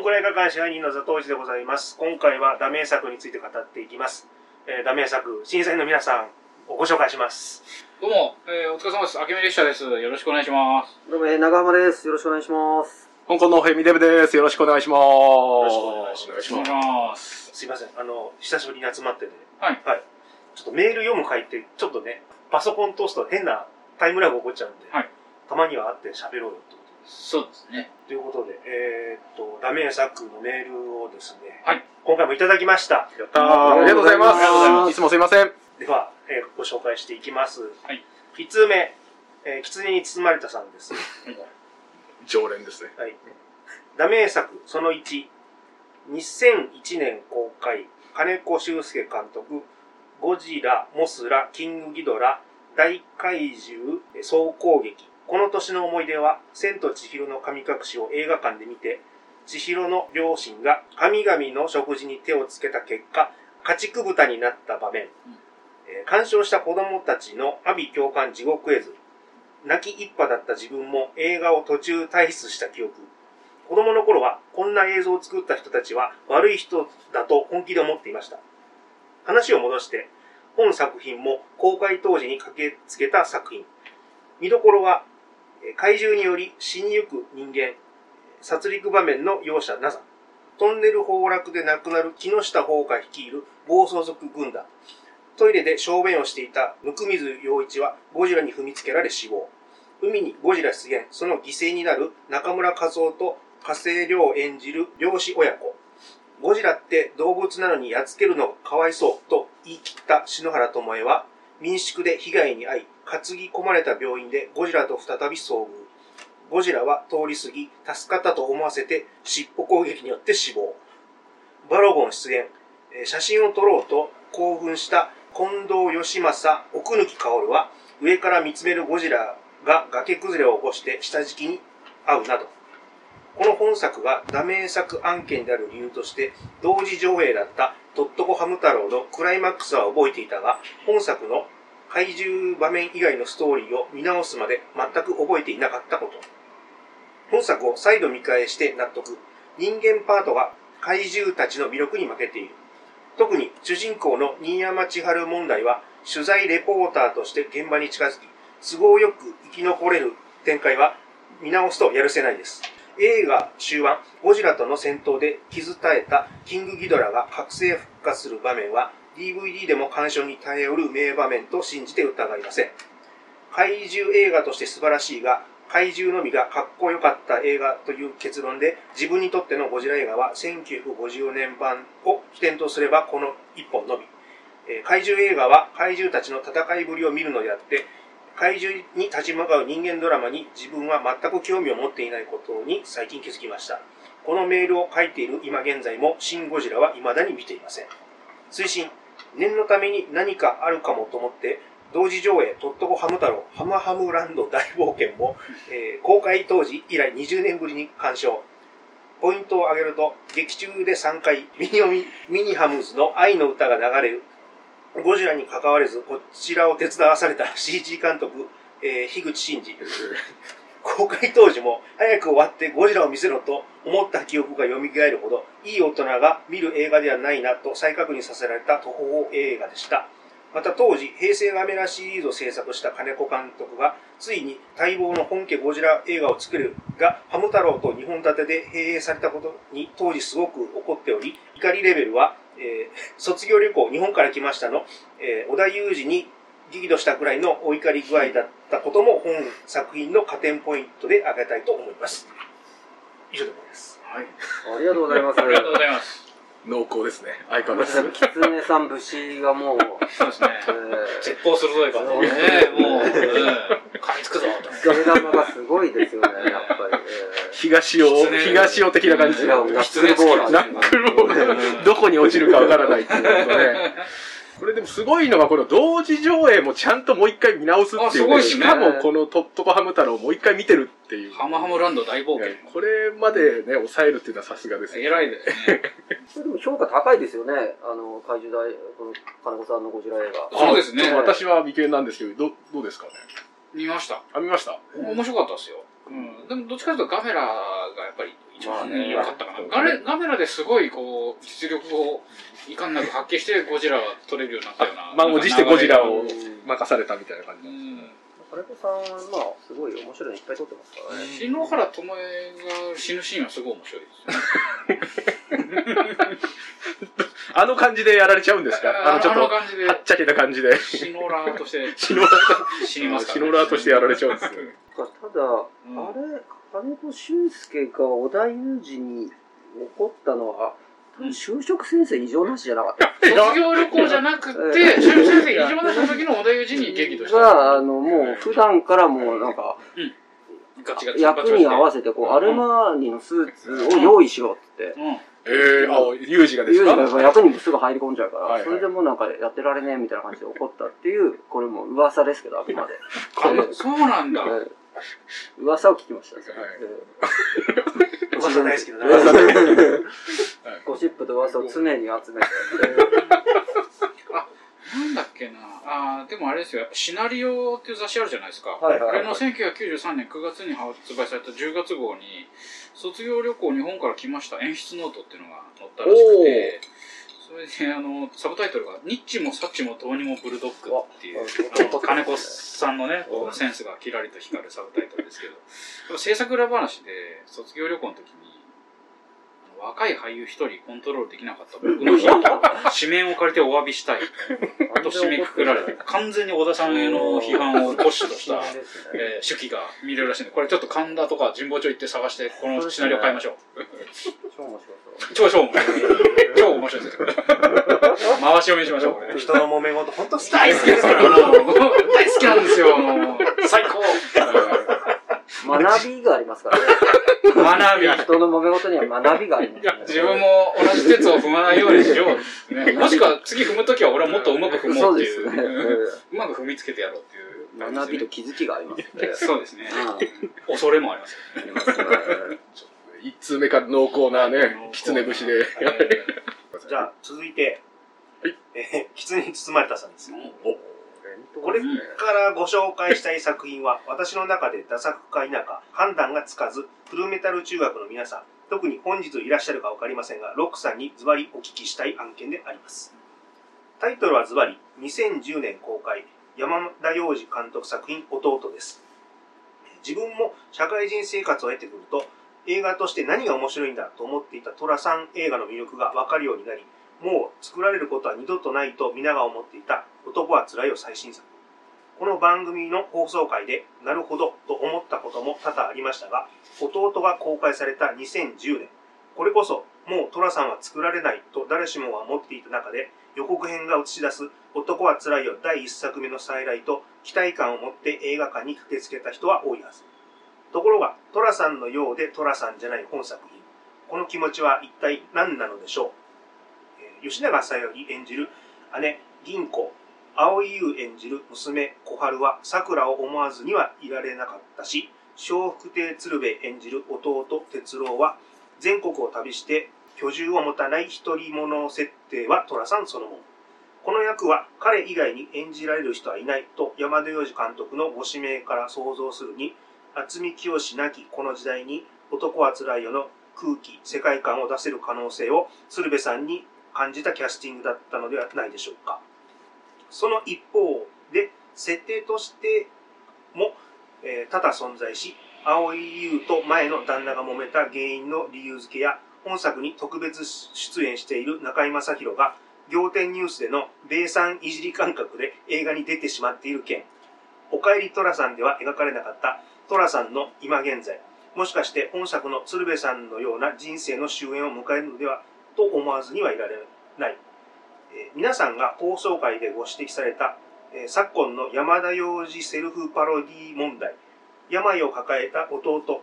ンクラ映画館支配人の座頭市でございます。今回はダメ作について語っていきます。えー、ダメ作、審査員の皆さんをご紹介します。どうも、えー、お疲れ様です。あけみ列車です。よろしくお願いします。どうも、えー長浜です。よろしくお願いします。香港のフェミデブです。よろしくお願いします。よろしくお願いしますす。すいません。あの、久しぶりに集まってね。はい。はい。ちょっとメール読む回って、ちょっとね、パソコン通すと変なタイムラグ起こっちゃうんで、はいたまには会って喋ろうよと。そうですね。ということで、えーっと、ダメ作のメールをですね、はい今回もいただきました。やったー。ありがとうございます。ありがとうございますいつもすいません。では、えーご紹介していきます。はい。1通目、えー、狐に包まれたさんです。常連ですね。はい。ダメ作その1、2001年公開、金子修介監督、ゴジラ、モスラ、キングギドラ、大怪獣、えー総攻撃。この年の思い出は、千と千尋の神隠しを映画館で見て、千尋の両親が神々の食事に手をつけた結果、家畜豚になった場面。えー鑑賞した子供たちの阿鼻共感地獄絵図。泣き一派だった自分も映画を途中退出した記憶。子供の頃はこんな映像を作った人たちは悪い人だと本気で思っていました。話を戻して、本作品も公開当時に駆けつけた作品。見どころは、えー怪獣により死にゆく人間、殺戮場面の容赦なさ。トンネル崩落で亡くなる木下宝華率いる暴走族軍団。トイレで小便をしていた温水洋一はゴジラに踏みつけられ死亡。海にゴジラ出現、その犠牲になる中村和夫と加瀬亮を演じる漁師親子。ゴジラって動物なのにやっつけるのかわいそうと言い切った篠原智恵は民宿で被害に遭い担ぎ込まれた病院でゴジラと再び遭遇。ゴジラは通り過ぎ助かったと思わせて尻尾攻撃によって死亡。バロゴン出現。写真を撮ろうと興奮した近藤義正、奥貫薫は上から見つめるゴジラが崖崩れを起こして下敷きに遭うなど。この本作がダメ作案件である理由として同時上映だったトットコハム太郎のクライマックスは覚えていたが、本作の怪獣場面以外のストーリーを見直すまで全く覚えていなかったこと。本作を再度見返して納得。人間パートが怪獣たちの魅力に負けている。特に主人公の新山千春問題は取材レポーターとして現場に近づき、都合よく生き残れる展開は見直すとやるせないです。映画終盤、ゴジラとの戦闘で傷絶えたキングギドラが覚醒復活する場面は DVD でも鑑賞に耐えうる名場面と信じて疑いません。怪獣映画として素晴らしいが、怪獣のみがかっこよかった映画という結論で、自分にとってのゴジラ映画は1950年版を起点とすればこの一本のみ。怪獣映画は怪獣たちの戦いぶりを見るのであって、怪獣に立ち向かう人間ドラマに自分は全く興味を持っていないことに最近気づきました。このメールを書いている今現在も、シン・ゴジラは未だに見ていません。推進、念のために何かあるかもと思って、同時上映、トットコハム太郎、ハムハムランド大冒険も、えー公開当時以来20年ぶりに鑑賞。ポイントを挙げると、劇中で3回、ミニオミ、ミニハムズの愛の歌が流れる。ゴジラに関われず、こちらを手伝わされた CG 監督、えー樋口真嗣。公開当時も早く終わってゴジラを見せろと思った記憶が蘇るほどいい大人が見る映画ではないなと再確認させられた途方映画でした。また当時、平成ガメラシリーズを制作した金子監督が、ついに待望の本家ゴジラ映画を作るが、ハム太郎と2本立てで併映されたことに当時すごく怒っており、怒りレベルは、えー卒業旅行、日本から来ましたの、えー、織田裕二に激怒したくらいのお怒り具合だったことも本作品の加点ポイントで挙げたいと思います。以上でございます。はい。ありがとうございます。ありがとうございます。濃厚ですね。相変わらず。キツネさん節がもう、そうですね。え絶好鋭い感じでね、もう、うん、噛みつくぞと。ー、ガメ玉がすごいですよね、やっぱり。東尾、狐東尾的な感じ。えー、ナナックルボーラー。ックルボール。どこに落ちるかわからないっていうことね。これでもすごいのが、この同時上映もちゃんともう一回見直すっていう、あすごいっすねしかもこのトットコハム太郎をもう一回見てるっていう。ハムハムランド大冒険。これまでね、抑えるっていうのはさすがですね。偉いですね。それでも評価高いですよね、あの、怪獣大、この金子さんのゴジラ映画。そうですね私は未見なんですけど、どどうですかね？見ました。あ、見ました？面白かったですよ。うん。でも、どっちかというとガメラがやっぱり一番良かったかな。ガレガメラですごい、こう、実力をいかんなく発揮して、ゴジラが取れるようになったような。満を持してゴジラをうん任されたみたいな感じうなんですん金子さんは、まあ、すごい面白いのいっぱい撮ってますからね。篠原ともえが死ぬシーンはすごい面白いですよ。あの感じでやられちゃうんですか？あのちょっと、は感じでっちゃけた感じで。シノラーとしてシノラー死にますから、シノラーとしてやられちゃうんですよ。ただ、うんあれ、金子俊介が織田裕二に怒ったのは、就職先生異常なしじゃなかった。卒業旅行じゃなくて、修士先生異常なした時の小田裕二に激怒した。が、あの、もう普段からもうなんか、ガチガチ役に合わせて、こう、アルマーニのスーツを用意しろって。うん。えー、あ、ユージがですか？ユージがやっぱ役にもすぐ入り込んじゃうから、はいはいそれでもうなんかやってられねえみたいな感じで怒ったっていう、これもう噂ですけど、あくまで。あそうなんだ。ええ噂を聞きました。噂大好きだな。噂大好ゴシップと噂を常に集めて。なんだっけな。あーでもあれですよ。シナリオっていう雑誌あるじゃないですか。はいはいはいこれの1993年9月に発売された10月号に、卒業旅行日本から来ました演出ノートっていうのが載ったらしくて、それで、あの、サブタイトルが、ニッチもサッチもどうにもブルドッグっていう、あの金子さんのね、センスがキラリと光るサブタイトルですけど、制作裏話で、卒業旅行の時に、若い俳優一人コントロールできなかった僕の日と紙面を借りてお詫びしたいと締めくくられて、完全に小田さんへの批判を骨子とした、えー手記が見れるらしいんで、これちょっと神田とか神保町行って探して、このシナリオ買いましょう。超面白そう。超超面白い。超面白いですよ。回し読みしましょう、これ。人の揉め事、本当好き大好きですから、大好きなんですよ、もう。最高。学びがありますからね。学び。人の揉め事には学びがあります、ね。自分も同じ鉄を踏まないようにしよう、ね。もしくは次踏むときは俺はもっとうまく踏もっていう。そううですね。うまく踏みつけてやろうっていうええ学びと気づきがありますね。そうですね。うん恐れもありますよね。一通目から濃厚なね、狐節で。えじゃあ、続いて、はいえー、狐に包まれたさんですよ。おこれからご紹介したい作品は、私の中でダ作か否か判断がつかず、フルメタル中学の皆さん、特に本日いらっしゃるかわかりませんが、ロックさんにズバリお聞きしたい案件であります。タイトルはズバリ、2010年公開、山田洋次監督作品、弟です。自分も社会人生活を経てくると、映画として何が面白いんだと思っていた寅さん映画の魅力が分かるようになり、もう作られることは二度とないと皆が思っていた男はつらいよ最新作。この番組の放送回で、なるほどと思ったことも多々ありましたが、弟が公開された2010年、これこそもう寅さんは作られないと誰しもが思っていた中で、予告編が映し出す男はつらいよ第一作目の再来と期待感を持って映画館に駆けつけた人は多いはず。ところが、寅さんのようで寅さんじゃない本作品。この気持ちは一体何なのでしょう、えー吉永小百合演じる姉、銀子、蒼井優演じる娘、小春は桜を思わずにはいられなかったし、笑福亭鶴瓶演じる弟、哲郎は全国を旅して居住を持たない一人者設定は寅さんそのもの。この役は彼以外に演じられる人はいないと山田洋次監督のご指名から想像するに、渥美清なきこの時代に男はつらいよの空気、世界観を出せる可能性を鶴瓶さんに感じたキャスティングだったのではないでしょうか。その一方で、設定としても、えー多々存在し、蒼井優と前の旦那が揉めた原因の理由付けや、本作に特別出演している中居正広が、仰天ニュースでの米産いじり感覚で映画に出てしまっている件、おかえりトラさんでは描かれなかったトラさんの今現在、もしかして本作の鶴瓶さんのような人生の終焉を迎えるのではと思わずにはいられない。皆さんが放送回でご指摘された、昨今の山田洋次セルフパロディ問題、病を抱えた弟、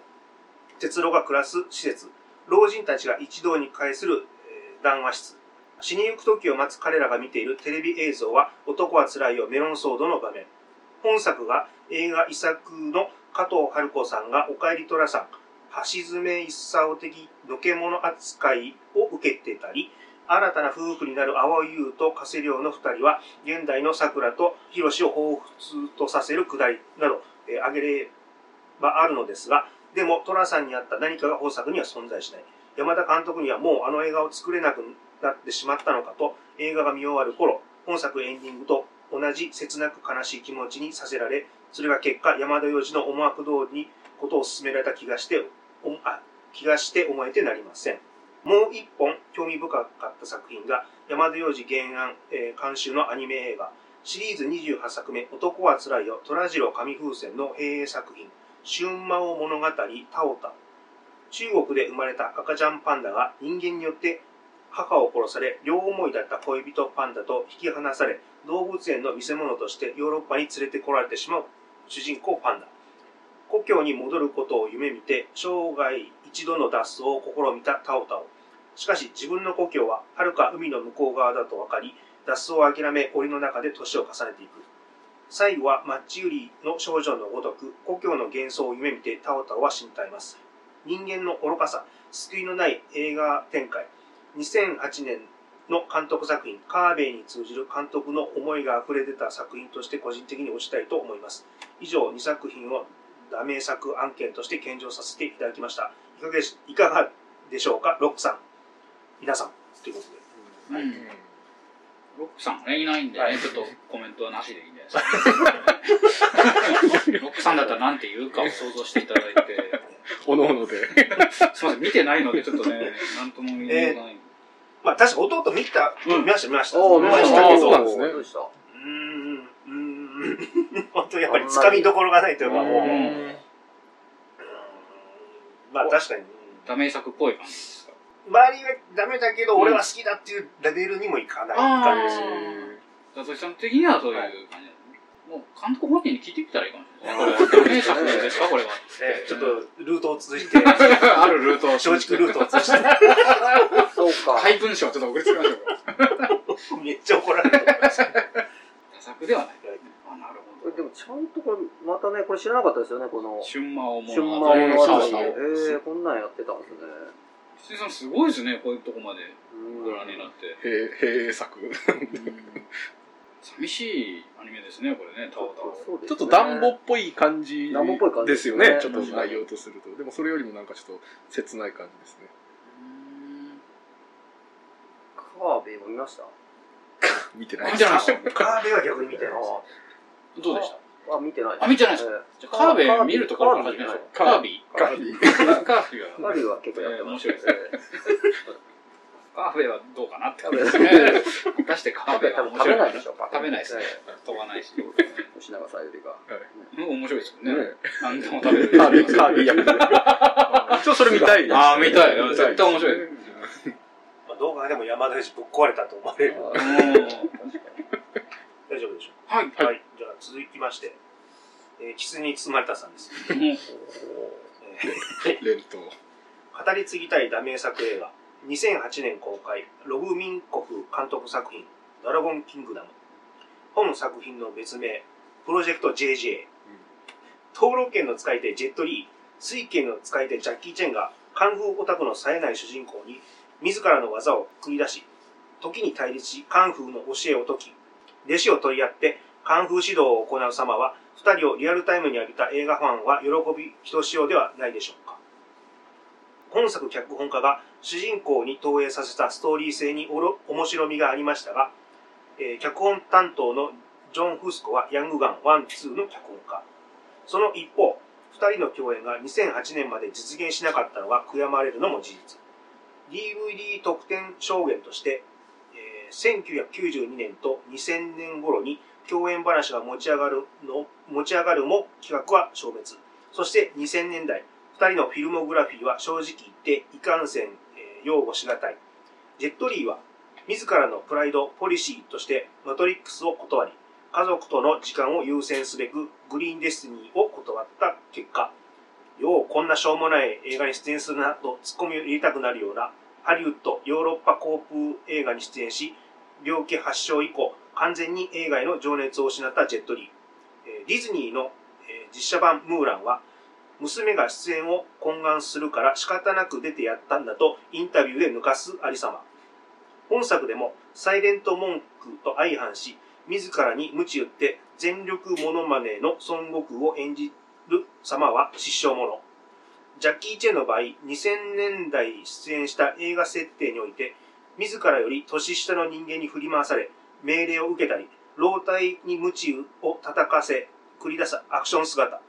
哲郎が暮らす施設、老人たちが一堂に会する、談話室、死にゆく時を待つ彼らが見ているテレビ映像は男はつらいよメロンソードの場面。本作が映画遺作の加藤春子さんがおかえりとらさん、橋爪一茶的のけ者扱いを受けてたり、新たな夫婦になる青井優と加瀬亮の二人は、現代の桜と広志を彷彿とさせるくだりなど、えー挙げればあるのですが、でも寅さんにあった何かが本作には存在しない。山田監督にはもうあの映画を作れなくなってしまったのかと映画が見終わる頃本作エンディングと同じ切なく悲しい気持ちにさせられそれが結果山田洋次の思惑通りにことを進められた気がしてあ気がして思えてなりません。もう一本興味深かった作品が山田洋次原案、えー監修のアニメ映画。シリーズ28作目「男はつらいよ虎次郎紙風船」の閉営作品「春魔を物語タオタ」中国で生まれた赤ちゃんパンダが人間によって母を殺され両思いだった恋人パンダと引き離され動物園の見せ物としてヨーロッパに連れてこられてしまう主人公パンダ。故郷に戻ることを夢見て生涯一度の脱走を試みたタオタオ。しかし自分の故郷は遥か海の向こう側だと分かり脱走を諦め檻の中で年を重ねていく。最後はマッチ売りの少女のごとく故郷の幻想を夢見てタオタオは死に絶えます。人間の愚かさ救いのない映画展開。2008年の監督作品カーベイに通じる監督の思いが溢れ出た作品として個人的に推したいと思います。以上2作品をダメ作案件として献上させていただきましたいかがでしいかがでしょうかロックさん皆さんということで。ロックさんね、いないんで、ちょっとコメントはなしでいいんじゃないですか。ロックさんだったら何て言うかを想像していただいて、おのおので。すみません、見てないのでちょっとね、なんとも言いようがない。まあ確か弟見た、見ました見ました、見ましたそうなんですねどうでしたうーんうーん 本当やっぱりつかみどころがないというかもうまあ確かにうんダメ作っぽい感じですか？周りがダメだけど俺は好きだっていうレベルにもいかない感じですよ佐々木さん的にはそういう感じ。もう監督本人に聞いてみたらいいかもしれない。これはダメ作ですかこれは。え ちょっとルートを通じて あるルートを松竹ルートを通じてそうか。配文章ちょっと送りつけましょうか。めっちゃ怒られると思いますダ作ではない。あ、なるほど。これでもちゃんとこれ、またね、これ知らなかったですよね、この。春魔を春物魔物語。そうそうえー、こんなんやってたんですね。羊さんすごいですね、こういうとこまでうんご覧になって。閉閉作。寂しいアニメですね、これね、タオタオ。そうですねちょっと暖房っぽい感じ暖房っぽい感じですよね。ちょっと内容とすると。でもそれよりもなんかちょっと切ない感じですね。カーベイも見ました？見てない見てないですカーベは逆に見てないどうでした？あ、見てないあ見てないですえじゃあカーベイ見るところから始めましょう。カービカービィ。ー。カービィーカは。ーベイは結構やってます。面白いですえカーベイはどうかなってカーベイことですね。果たしてカーカーーベは面白いないでしょうか。食べないですねえ。飛ばないし。え吉永さゆりが。うん面白いですよねね。何でも食べる。カービィ、カービィ役で。ちょっとそれ見たいです。あー見たい絶対面白いまあ動画でも山田裕二ぶっ壊れたと思われるうん大丈夫でしょはい。うはいじゃあ続きましてえー狐に包まれたさんです。も うえー連投。語り継ぎたいダメ作映画。2008年公開ロブ・ミンコフ監督作品「ドラゴンキングダム」本作品の別名プロジェクト JJ 登録権の使い手ジェットリー。水拳の使い手ジャッキー・チェンがカンフーオタクの冴えない主人公に自らの技を繰り出し時に対立しカンフーの教えを解き弟子を取り合ってカンフー指導を行う様は2人をリアルタイムに浴びた映画ファンは喜びひとしおではないでしょうか本作脚本家が主人公に投影させたストーリー性におろ面白みがありましたが、えー脚本担当のジョン・フスコはヤングガン1、2の脚本家。その一方、2人の共演が2008年まで実現しなかったのが悔やまれるのも事実。DVD 特典証言として、えー1992年と2000年頃に共演話が持ち上がるの持ち上がるも企画は消滅。そして2000年代、二人のフィルモグラフィーは正直言っていかんせん、えー擁護しがたい。ジェットリーは自らのプライド、ポリシーとしてマトリックスを断り、家族との時間を優先すべくグリーンデスティニーを断った結果、ようこんなしょうもない映画に出演するなとツッコミを入れたくなるようなハリウッド、ヨーロッパ航空映画に出演し、病気発症以降、完全に映画への情熱を失ったジェットリー。ディズニーの、実写版ムーランは、娘が出演を懇願するから仕方なく出てやったんだとインタビューで抜かすありさま。本作でもサイレント文句と相反し、自らに鞭打って全力モノマネの孫悟空を演じる様は失笑者。ジャッキー・チェンの場合、2000年代出演した映画設定において、自らより年下の人間に振り回され、命令を受けたり、老体に鞭を叩かせ、繰り出すアクション姿。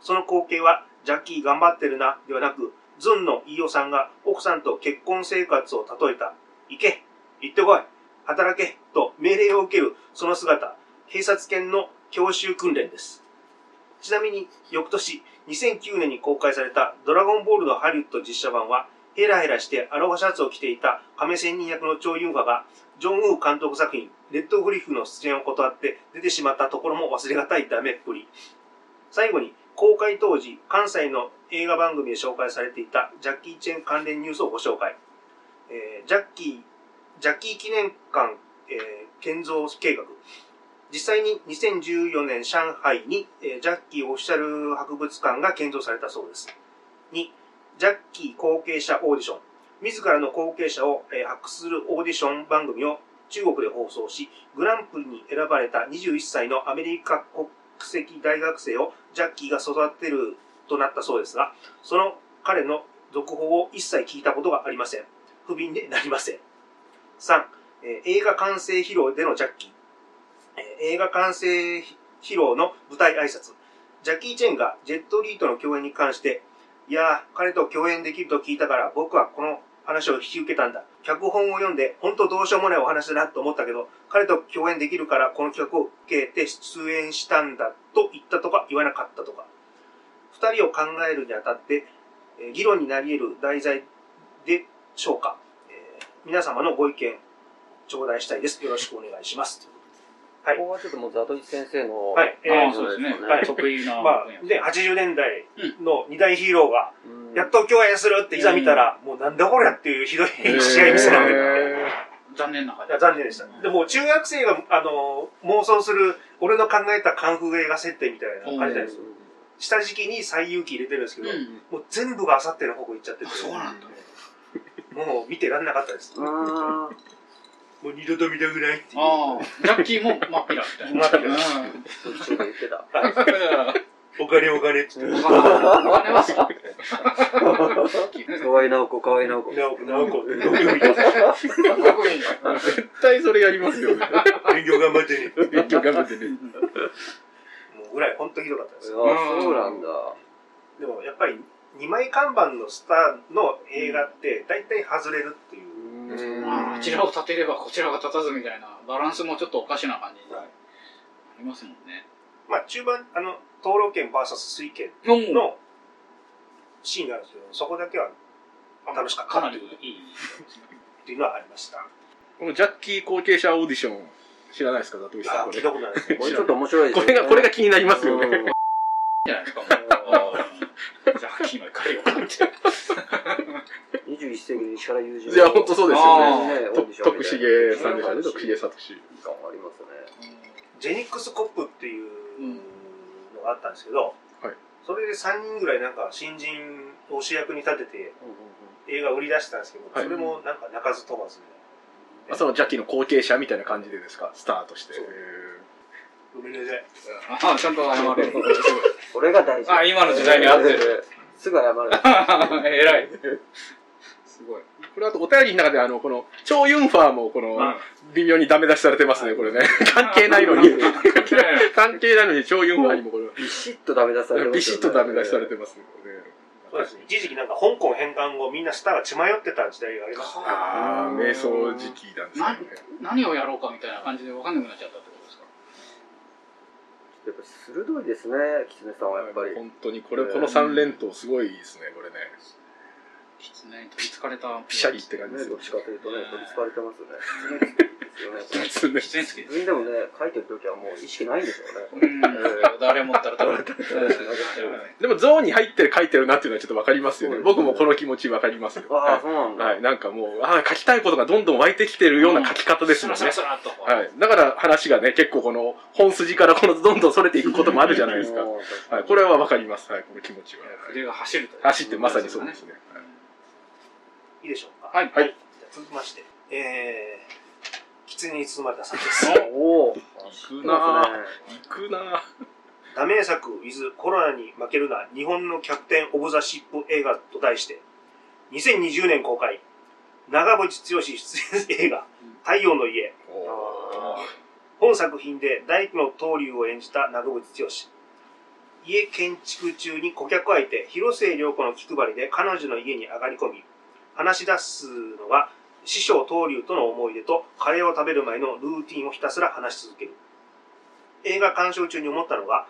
その光景は、ジャッキー頑張ってるな、ではなく、ズンの飯尾さんが奥さんと結婚生活を例えた、行け、行ってこい、働け、と命令を受けるその姿、警察犬の教習訓練です。ちなみに、翌年、2009年に公開されたドラゴンボールのハリウッド実写版は、ヘラヘラしてアロハシャツを着ていた亀仙人役のチョウ・ユンファが、ジョン・ウー監督作品、レッドグリフの出演を断って出てしまったところも忘れがたいダメっぷり。最後に、公開当時、関西の映画番組で紹介されていたジャッキー・チェン関連ニュースをご紹介。えージャッキー、ジャッキー記念館、えー建造計画。実際に2014年上海に、えージャッキーオフィシャル博物館が建造されたそうです。2、ジャッキー後継者オーディション。自らの後継者を、えー発掘するオーディション番組を中国で放送し、グランプリに選ばれた21歳のアメリカ国籍大学生をジャッキーが育てるとなったそうですが、その彼の続報を一切聞いたことがありません。不憫でなりません。3、えー映画完成披露でのジャッキー。えー映画完成披露の舞台挨拶。ジャッキー・チェンがジェット・リーとの共演に関して、いやー、彼と共演できると聞いたから僕はこの話を引き受けたんだ。脚本を読んで、本当どうしようもないお話だなと思ったけど、彼と共演できるからこの企画を受けて出演したんだと言ったとか言わなかったとか。二人を考えるにあたって、えー議論になり得る題材でしょうか。えー皆様のご意見、頂戴したいです。よろしくお願いします。はいここはちょっともうザトイチ先生の、はい。えーああ、そうですね。はい得意なまあで、80年代の二大ヒーローが、うんやっと共演するっていざ見たら、もうなんだこりゃっていうひどい試合見せられた。残念な感いや残念でした。でも、中学生が、あの、妄想する、俺の考えたカンフー映画設定みたいな感じなんですよ。下敷きに最有機入れてるんですけど、うん。もう全部があさっての方向行っちゃってて、そうなんだ。もう見てらんなかったです。あ もう二度と見たくないっていう。ああ、ジャッキーも真っ平みたいな。真っ平うん。あ、そっちが言ってた。お金お金って言って。お金はさ、河合直子、河合直子。なおこ、なおこ、どこ見た絶対それやりますよね。勉強頑張ってね。勉強頑張ってね。もうぐらい、ほんとひどかったです。あそうなんだ。でもやっぱり二枚看板のスターの映画って大体外れるっていう。まあ、こちらを立てればこちらが立たずみたいな、バランスもちょっとおかしな感じになりますもんね。まあ中盤、あの、灯籠剣 VS 水剣の、のシーンがあるんですけど、そこだけは楽しかったかなりっていういい。っていうのはありました。このジャッキー後継者オーディション、知らないですか、ザトイさん。あ聞いこれたことないですね。これちょっと面白いですよね。これが、これが気になりますよね。うんじゃないですか、もう。ジャッキーの怒りを買って。21世紀の石原裕次郎。いや、本当そうですよね。ね、オーとディション徳重さんでしたね、徳重聡。感ありますね。ジェニックスコップっていうがあったんですけど、はいそれで3人ぐらいなんか新人を主役に立てて映画を売り出したんですけど、はいそれもなんか鳴かず飛ばずまあそのジャッキーの後継者みたいな感じでですか、スターとして。そうごめんなさい。あ、ちゃんと謝る。これが大事。あ今の時代に合ってる。すぐ謝る。偉い。すごい。これあとお便りの中であの、この、チョウ・ユンファーもこの、微妙にダメ出しされてますね、これね。関係ないのに。関係ないのに、チョウ・ユンファーにもこれ、ビシッとダメ出しされてますビシッとダメ出しされてますね。そうですね。一時期なんか香港返還後みんなスターが血迷ってた時代がありましたね。ああ、瞑想時期なんですなね。何をやろうかみたいな感じで分かんなくなっちゃったってことですか？やっぱ鋭いですね、狐さんはやっぱり。本当に、これ、この3連投すごいですね、これね。狐に取りつかれた。ピシャリって感じでね、すよどっ。ちかというとね、取りつかれてますよね。ね。狐狐好きです。自分でもね、書いてるときはもう意識ないんでしょうね。うん。誰もったら誰もったら。でも、ゾーンに入ってる書いてるなっていうのはちょっとわかりますよね。僕もこの気持ちわかりますよ。ああ、そうなんだ。はい、なんかもう、ああ、書きたいことがどんどん湧いてきてるような書き方ですもんね。はい。だから話がね、結構この本筋からこのどんどんそれていくこともあるじゃないですか。はい。これはわかります。はい。この気持ちは。筆が走るという。走ってまさにそうですね。はいいいでしょうか？はい。はいじゃあ続きまして、えー、狐に包まれたさんです。おお、行くなぁ。行くなぁ。ダメ作 with コロナに負けるな日本のキャプテン・オブ・ザ・シップ映画と題して、2020年公開、長渕剛出演映画、太陽の家。本作品で大工の東流を演じた長渕剛。家建築中に顧客相手、広末涼子の気配りで彼女の家に上がり込み、話し出すのが師匠東流との思い出とカレーを食べる前のルーティンをひたすら話し続ける。映画鑑賞中に思ったのが、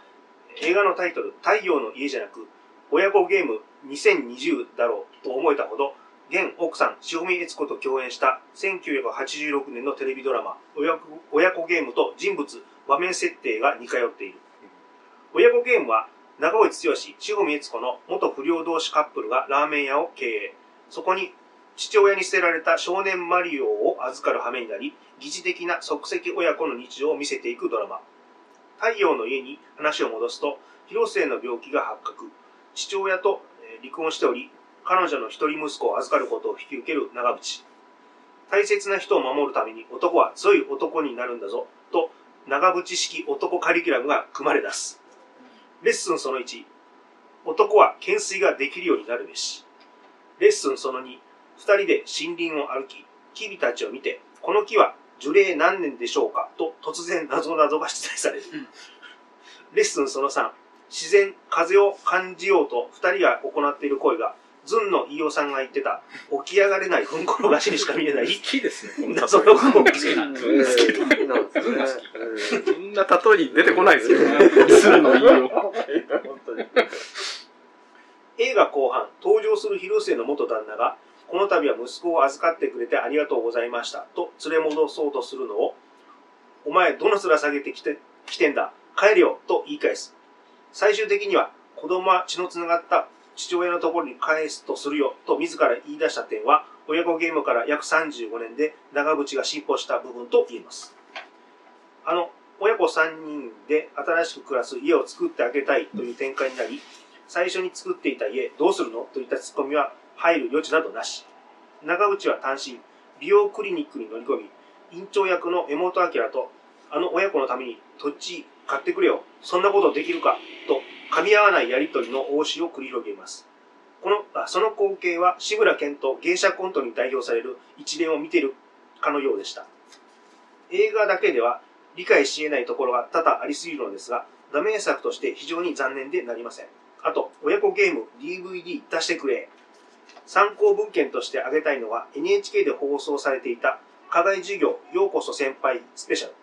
映画のタイトル、太陽の家じゃなく、親子ゲーム2020だろうと思えたほど、現奥さん、塩見悦子と共演した1986年のテレビドラマ、親子親子ゲームと人物、場面設定が似通っている。親子ゲームは、長渕剛、塩見悦子の元不良同士カップルがラーメン屋を経営。そこに父親に捨てられた少年マリオを預かる羽目になり、疑似的な即席親子の日常を見せていくドラマ。太陽の家に話を戻すと、広末の病気が発覚。父親と離婚しており、彼女の一人息子を預かることを引き受ける長渕。大切な人を守るために男は強い男になるんだぞ、と長渕式男カリキュラムが組まれ出す。レッスンその1、男は懸垂ができるようになるべし。レッスンその2、二人で森林を歩き、木々たちを見て、この木は樹齢何年でしょうか？と突然謎々が出題される。うんレッスンその3、自然、風を感じようと二人が行っている行為が、ズンの飯尾さんが言ってた、起き上がれないふんころがしにしか見えない、好きですね。謎の 光好景。きなんですうん好きなんですね。そんな例えに出てこないですよね。するのいいよ。本当に。映画後半、登場する広末の元旦那が、この度は息子を預かってくれてありがとうございました、と連れ戻そうとするのを、お前どの面下げてきて、来てんだ、帰れよ、と言い返す。最終的には、子供は血のつながった父親のところに返すとするよ、と自ら言い出した点は、親子ゲームから約35年で長渕が進歩した部分と言えます。あの、親子3人で新しく暮らす家を作ってあげたいという展開になり、最初に作っていた家どうするの？といったツッコミは入る余地などなし。長渕は単身、美容クリニックに乗り込み、院長役の江本明と、あの親子のために土地買ってくれよ、そんなことできるか、と噛み合わないやりとりの応酬を繰り広げます。この、あその光景は志村けんと芸者コントに代表される一連を見ているかのようでした。映画だけでは理解し得ないところが多々ありすぎるのですが、ダメ作として非常に残念でなりません。あと、親子ゲーム DVD 出してくれ。参考文献として挙げたいのは NHK で放送されていた課外授業ようこそ先輩スペシャル。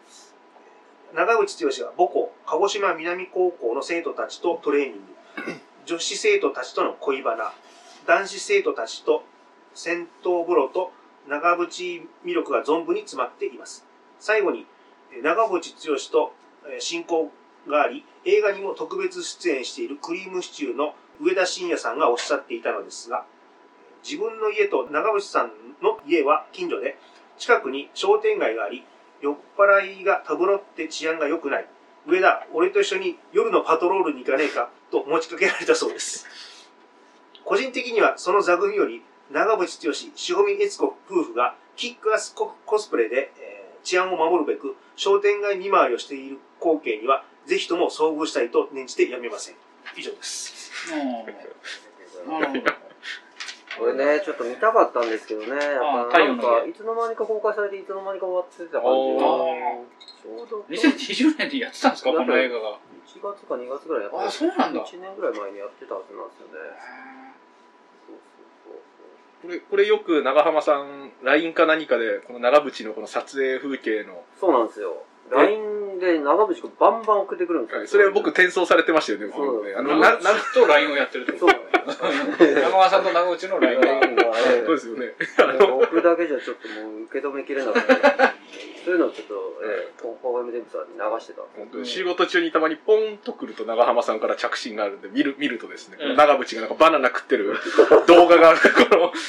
長渕剛が母校、鹿児島南高校の生徒たちとトレーニング。女子生徒たちとの恋バナ。男子生徒たちと戦闘風呂と長渕魅力が存分に詰まっています。最後に、長渕剛とえー親交があり、映画にも特別出演しているクリームシチューの上田晋也さんがおっしゃっていたのですが、自分の家と長渕さんの家は近所で、近くに商店街があり、酔っ払いがたぶろって治安が良くない。上田、俺と一緒に夜のパトロールに行かねえかと持ちかけられたそうです。個人的にはその座組より、長渕剛、塩見悦子夫婦がキックアスココスプレで、えー治安を守るべく商店街見回りをしている光景には、ぜひとも遭遇したいと念じてやめません。以上です。これね、ちょっと見たかったんですけどね、やあっぱなんか、いつの間にか公開されて、いつの間にか終わってた感じが、おちょうど2020年にやってたんですか？この映画が。1月か2月ぐらいやってあそうなんだ。1年ぐらい前にやってたはずなんですよね。これ、これよく長浜さん、LINE か何かで、この長渕のこの撮影風景の、そうなんですよ。LINE で長渕がバンバン送ってくるんですよ。それ僕転送されてましたよね、そうあの、な、な、長渕と LINE をやってるってこそう と長川さんと長渕の LINE が。そうですよね。僕だけじゃちょっともう受け止めきれなくて、そういうのをちょっと、えームデブさんに流してた。本当に仕事中にたまにポンと来ると長浜さんから着信があるんで、見る、見るとですね、うん長渕がなんかバナナ食ってる 動画が、こ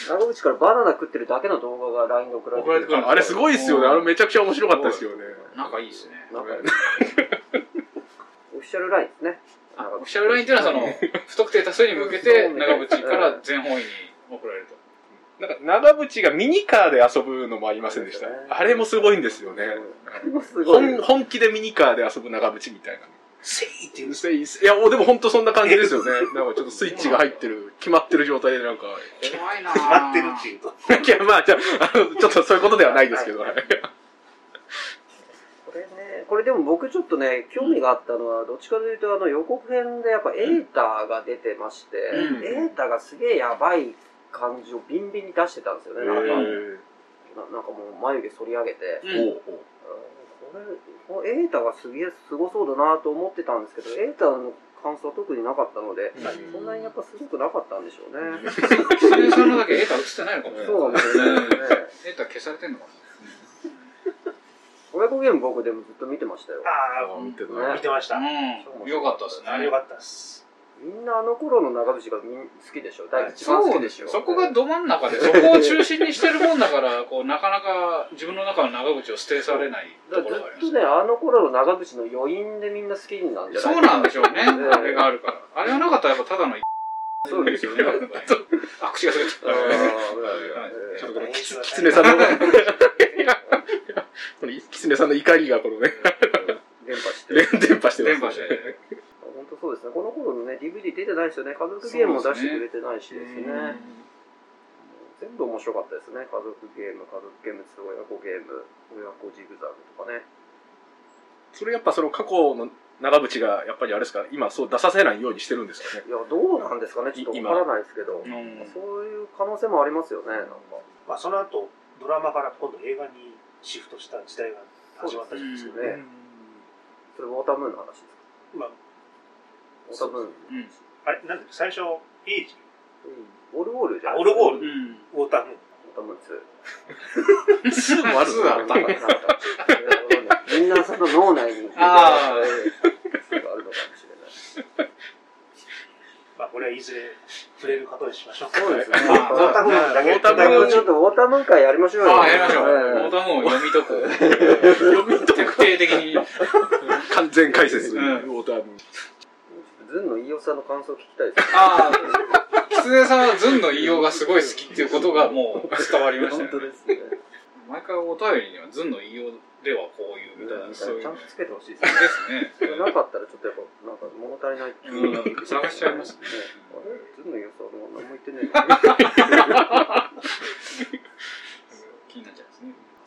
長渕からバナナ食ってるだけの動画が LINE で送られて送られてくるの、あれすごいですよね。あれめちゃくちゃ面白かったですよね。仲いいですね。なんか、オフィシャル LINE ですね。オフィシャル LINE っていうのはその、不特定多数に向けて長渕から全方位に送られると。なんか長渕がミニカーで遊ぶのもありませんでした？あれもすごいんですよね。あれもすごい。本本気でミニカーで遊ぶ長渕みたいな。せいっていう。いや、もうでも本当そんな感じですよね。なんかちょっとスイッチが入ってる、決まってる状態でなんか。怖いな決まってるっていうと。いや、まあ、じゃあ、あの、ちょっとそういうことではないですけど、はい。これね、これでも僕ちょっとね、興味があったのは、どっちかというと、あの予告編でやっぱエータが出てまして、うんエータがすげえやばい感じをビンビンに出してたんですよね。なんか、ななんかもう眉毛反り上げて。これ、エータがすげえすごそうだなと思ってたんですけど、エータの感想は特になかったので、うんそんなにやっぱすごくなかったんでしょうね。キツネさんのだけエータ映ってないのかもねそうなんですよね。エータ消されてんのか親子ゲーム僕でもずっと見てましたよ。ああ見てねあ、見てました。なうんよかったですねよかったです。みんなあの頃の長渕がみん好きでしょ？第一番好きでしょ？そこがど真ん中でそこを中心にしてるもんだから こうなかなか自分の中の長渕を捨てされないだところがありますずっとね、あの頃の長渕の余韻でみんな好きになんじゃないそうなんでしょうね。ええあれがあるから。あれがなかったらやっぱただのそうですよね。あ口が滑った。ちょっとこの演出がキツネさんの、このキツネさんの怒りがこのね、連覇して。連電波してます、電波してですね。この頃のね、DVD 出てないですよね。家族ゲームも出してくれてないしですね。全部面白かったですね。家族ゲーム、家族ゲーム2、親子ゲーム、親子ジグザグとかね。それやっぱその過去の長渕がやっぱりあれですか、今そう出させないようにしてるんですかね？いや、どうなんですかね？ちょっとわからないですけど。うんそういう可能性もありますよね。なんか。まあ、その後、ドラマから今度映画にシフトした時代が始まったじゃないですか。そうですね。それウォータームーンの話ですかまあ、ウォータームーン。うん。あれ、なんだっけ、最初、エイジ、オルゴールじゃあ、ないオルゴール、うん。ウォータームーン。ウォータームーン2。 two もある。んだなんか。みんなその脳内にあーがあるのかもしれない。まあ、これはいずれ触れることにしましょう。か。そうですね。ウォータームーンだけ、ウォータームーンちょっとウォータームーン会やりましょうよ。ああやりましょう。ええ。ウォータームーンを読み解く 読みと徹底的に。完全解説、うん。ウォータームーンずんの飯尾さんの感想聞きたいです、ね。ああ、きつねさんはずんの飯尾がすごい好きっていうことがもう伝わりましたね。本当ですね。毎回お便りにはずんの飯尾ではこういうみたいな、ちゃんとつけてほしいですね。ですね。なかったらちょっとやっぱ、なんか物足りないっていう。探しちゃいますね。あれ？ずんの飯尾さん、何も言ってない。